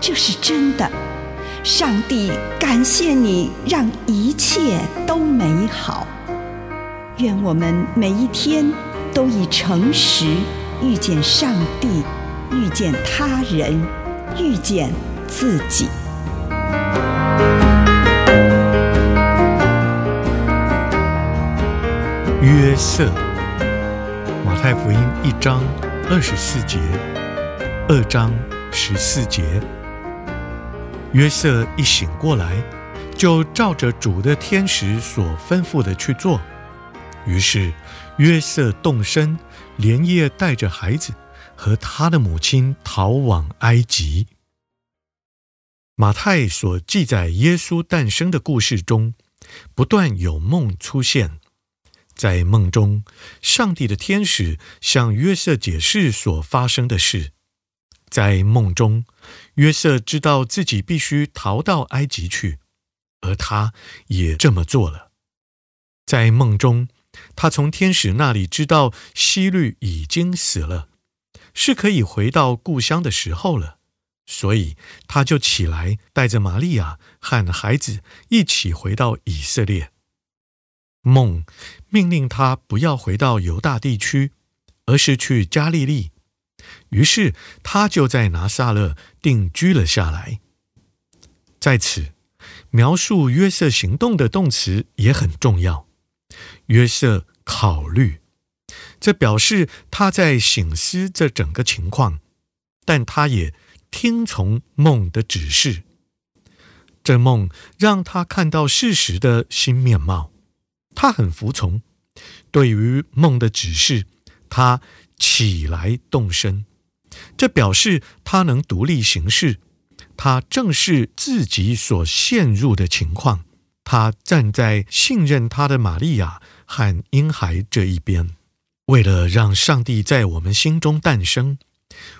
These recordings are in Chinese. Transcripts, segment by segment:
这是真的，上帝感谢你，让一切都美好。愿我们每一天都以诚实遇见上帝，遇见他人，遇见自己。约瑟，马太福音一章二十四节，二章十四节。约瑟一醒过来，就照着主的天使所吩咐的去做。于是约瑟动身，连夜带着孩子和他的母亲逃往埃及。马太所记载耶稣诞生的故事中，不断有梦出现。在梦中，上帝的天使向约瑟解释所发生的事。在梦中，约瑟知道自己必须逃到埃及去，而他也这么做了。在梦中，他从天使那里知道希律已经死了，是可以回到故乡的时候了，所以他就起来，带着玛利亚和孩子一起回到以色列。梦命令他不要回到犹大地区，而是去加利利。于是他就在拿撒勒定居了下来。在此，描述约瑟行动的动词也很重要。约瑟考虑，这表示他在省思这整个情况，但他也听从梦的指示。这梦让他看到事实的新面貌，他很服从。对于梦的指示，他起来动身。这表示他能独立行事，他正视自己所陷入的情况，他站在信任他的玛利亚和婴孩这一边。为了让上帝在我们心中诞生，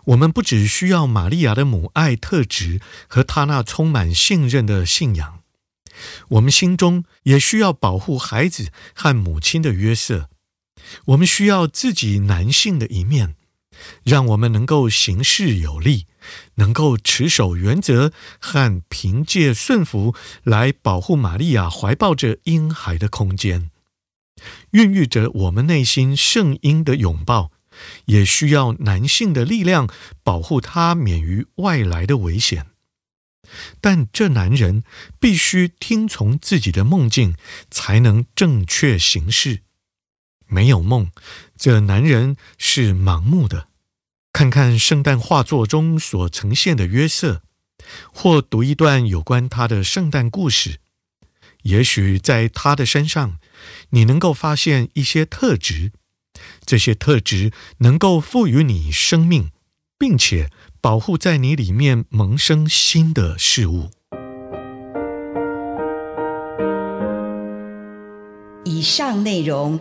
我们不只需要玛利亚的母爱特质和她那充满信任的信仰，我们心中也需要保护孩子和母亲的约瑟。我们需要自己男性的一面。让我们能够行事有力，能够持守原则和凭借顺服来保护玛利亚怀抱着婴孩的空间，孕育着我们内心圣婴的拥抱，也需要男性的力量保护他免于外来的危险。但这男人必须听从自己的梦境，才能正确行事。没有梦，这男人是盲目的。看看圣诞画作中所呈现的约瑟，或读一段有关他的圣诞故事，也许在他的身上，你能够发现一些特质。这些特质能够赋予你生命，并且保护在你里面萌生新的事物。以上内容。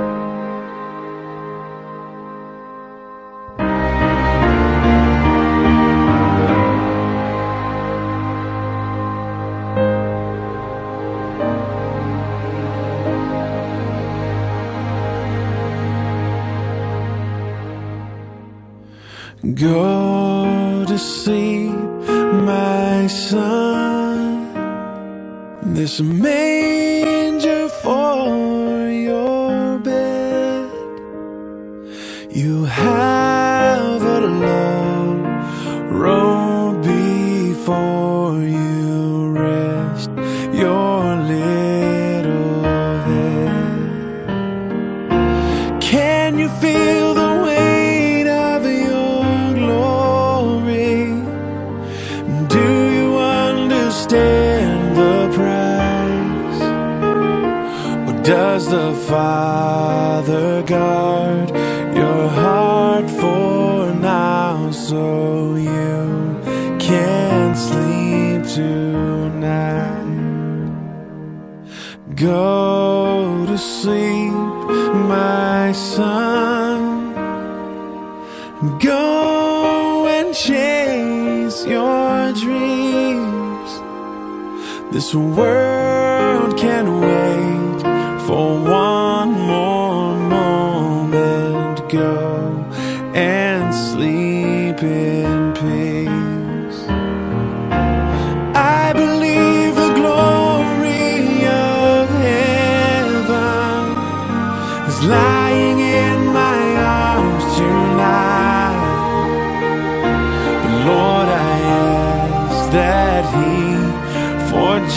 Go to sleep, my son. This a guard your heart for now so you can't sleep tonight. Go to sleep, my son. Go and chase your dreams. This world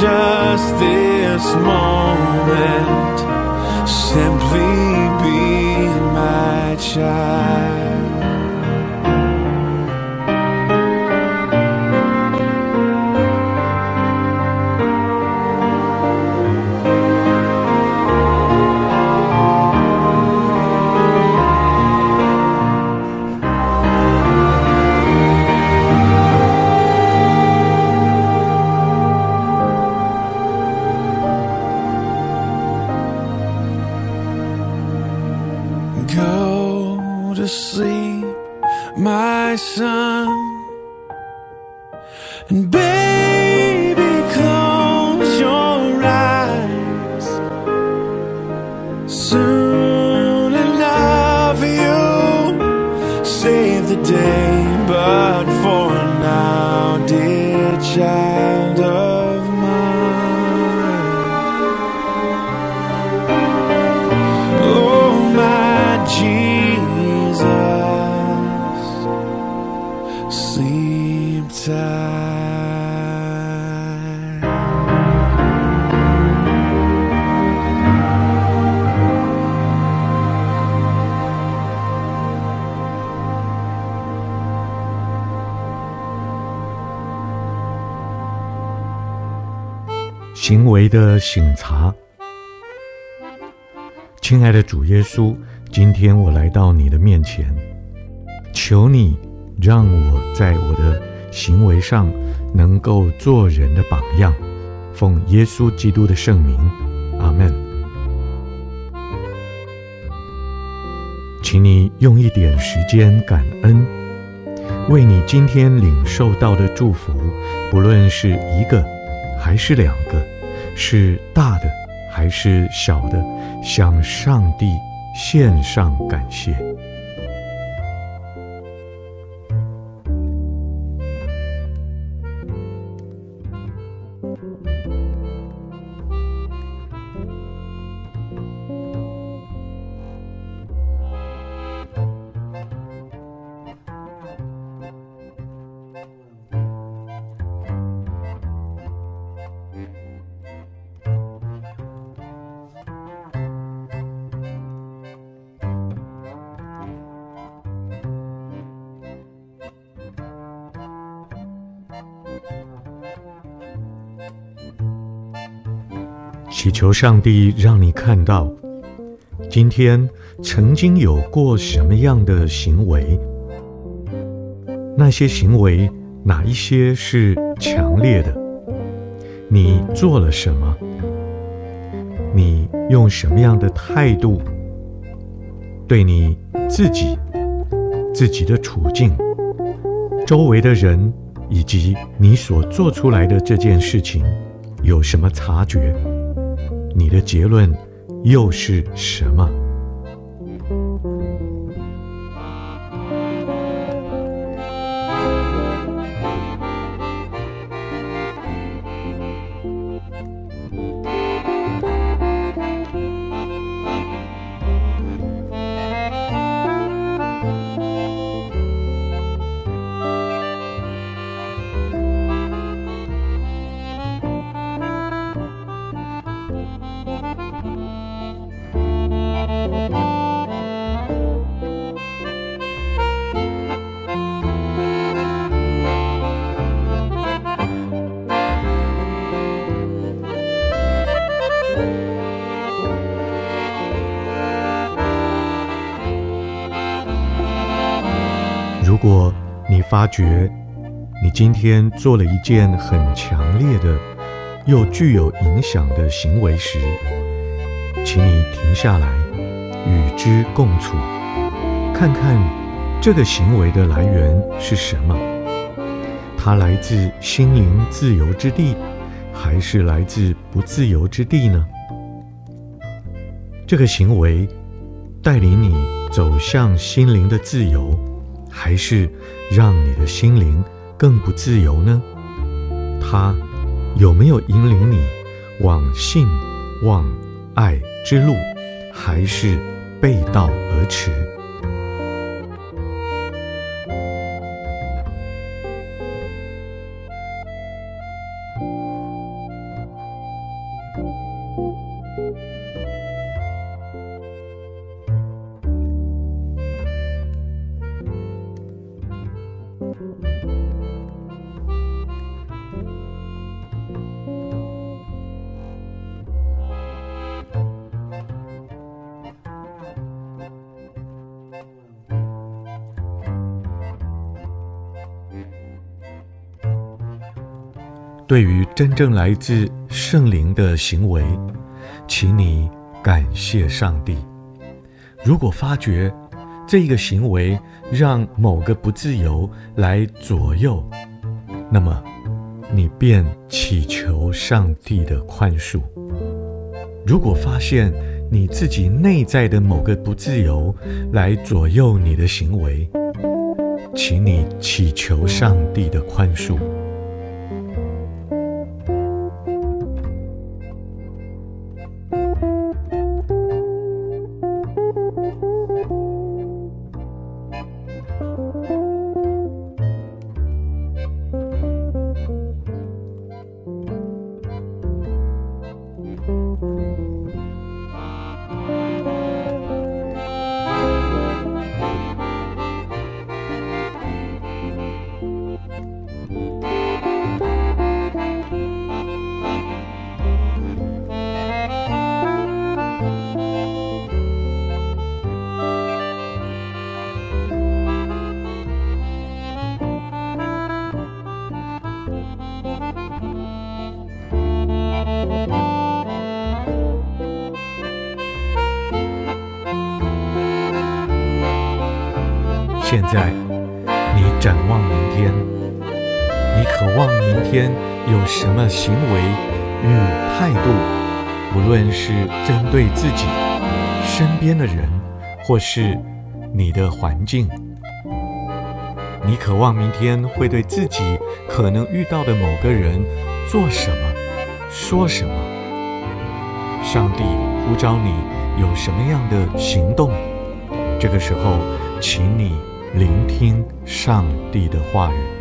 just this moment, simply be my child. And baby, close your eyes. Soon enough, you'll save the day. But for now, dear child 行为的省察，亲爱的主耶稣，今天我来到你的面前，求你让我在我的行为上能够做人的榜样，奉耶稣基督的圣名，阿门。请你用一点时间感恩，为你今天领受到的祝福，不论是一个还是两个，是大的还是小的，向上帝献上感谢。祈求上帝让你看到，今天曾经有过什么样的行为，那些行为哪一些是强烈的？你做了什么？你用什么样的态度对你自己、自己的处境、周围的人以及你所做出来的这件事情有什么察觉？你的结论又是什么？发觉你今天做了一件很强烈的又具有影响的行为时，请你停下来与之共处，看看这个行为的来源是什么？它来自心灵自由之地，还是来自不自由之地呢？这个行为带领你走向心灵的自由，还是让你的心灵更不自由呢？它有没有引领你往信、望、爱之路，还是背道而驰？对于真正来自圣灵的行为，请你感谢上帝。如果发觉这个行为让某个不自由来左右，那么你便祈求上帝的宽恕。如果发现你自己内在的某个不自由来左右你的行为，请你祈求上帝的宽恕。现在，你展望明天，你渴望明天有什么行为与态度？无论是针对自己、身边的人，或是你的环境，你渴望明天会对自己可能遇到的某个人做什么、说什么？上帝呼召你有什么样的行动？这个时候，请你。聆听上帝的话语。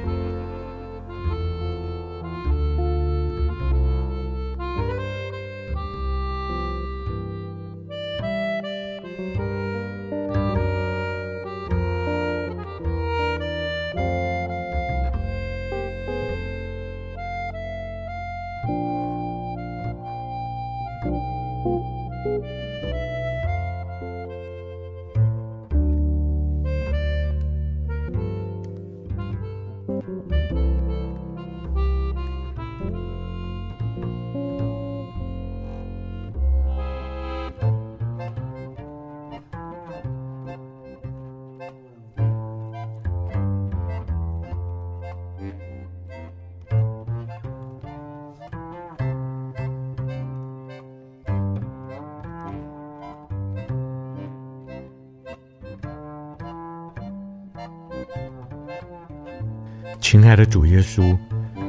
亲爱的主耶稣，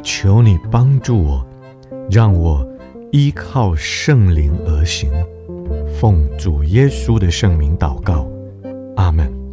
求你帮助我，让我依靠圣灵而行。奉主耶稣的圣名祷告，阿门。